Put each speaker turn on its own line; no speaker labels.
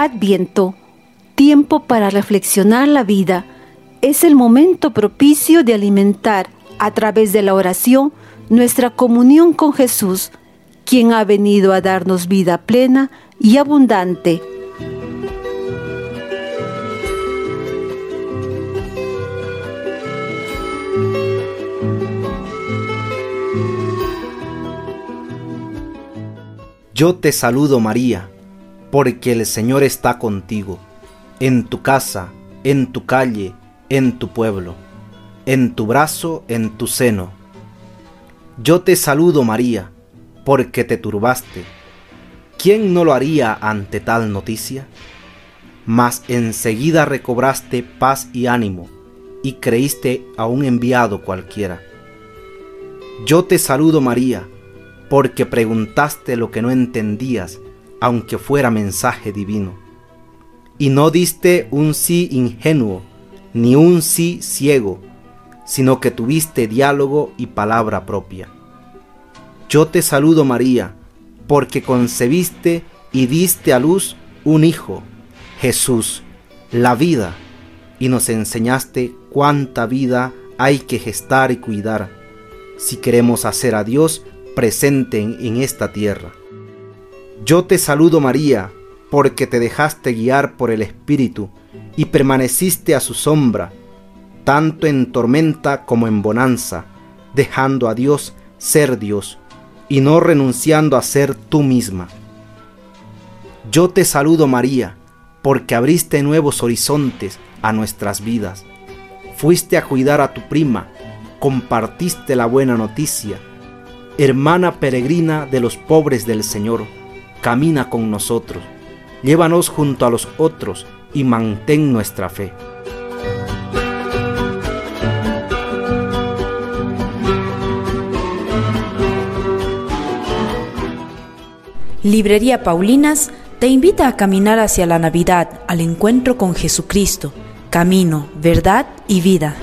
Adviento, tiempo para reflexionar la vida, es el momento propicio de alimentar a través de la oración nuestra comunión con Jesús, quien ha venido a darnos vida plena y abundante.
Yo te saludo María, porque el Señor está contigo, en tu casa, en tu calle, en tu pueblo, en tu brazo, en tu seno. Yo te saludo María, porque te turbaste. ¿Quién no lo haría ante tal noticia? Mas enseguida recobraste paz y ánimo, y creíste a un enviado cualquiera. Yo te saludo María, porque preguntaste lo que no entendías, aunque fuera mensaje divino. Y no diste un sí ingenuo, ni un sí ciego, sino que tuviste diálogo y palabra propia. Yo te saludo María, porque concebiste y diste a luz un Hijo, Jesús, la vida, y nos enseñaste cuánta vida hay que gestar y cuidar, si queremos hacer a Dios presente en, esta tierra. Yo te saludo María, porque te dejaste guiar por el Espíritu y permaneciste a su sombra, tanto en tormenta como en bonanza, dejando a Dios ser Dios y no renunciando a ser tú misma. Yo te saludo María, porque abriste nuevos horizontes a nuestras vidas. Fuiste a cuidar a tu prima, compartiste la buena noticia, hermana peregrina de los pobres del Señor, camina con nosotros, llévanos junto a los otros y mantén nuestra fe.
Librería Paulinas te invita a caminar hacia la Navidad, al encuentro con Jesucristo, camino, verdad y vida.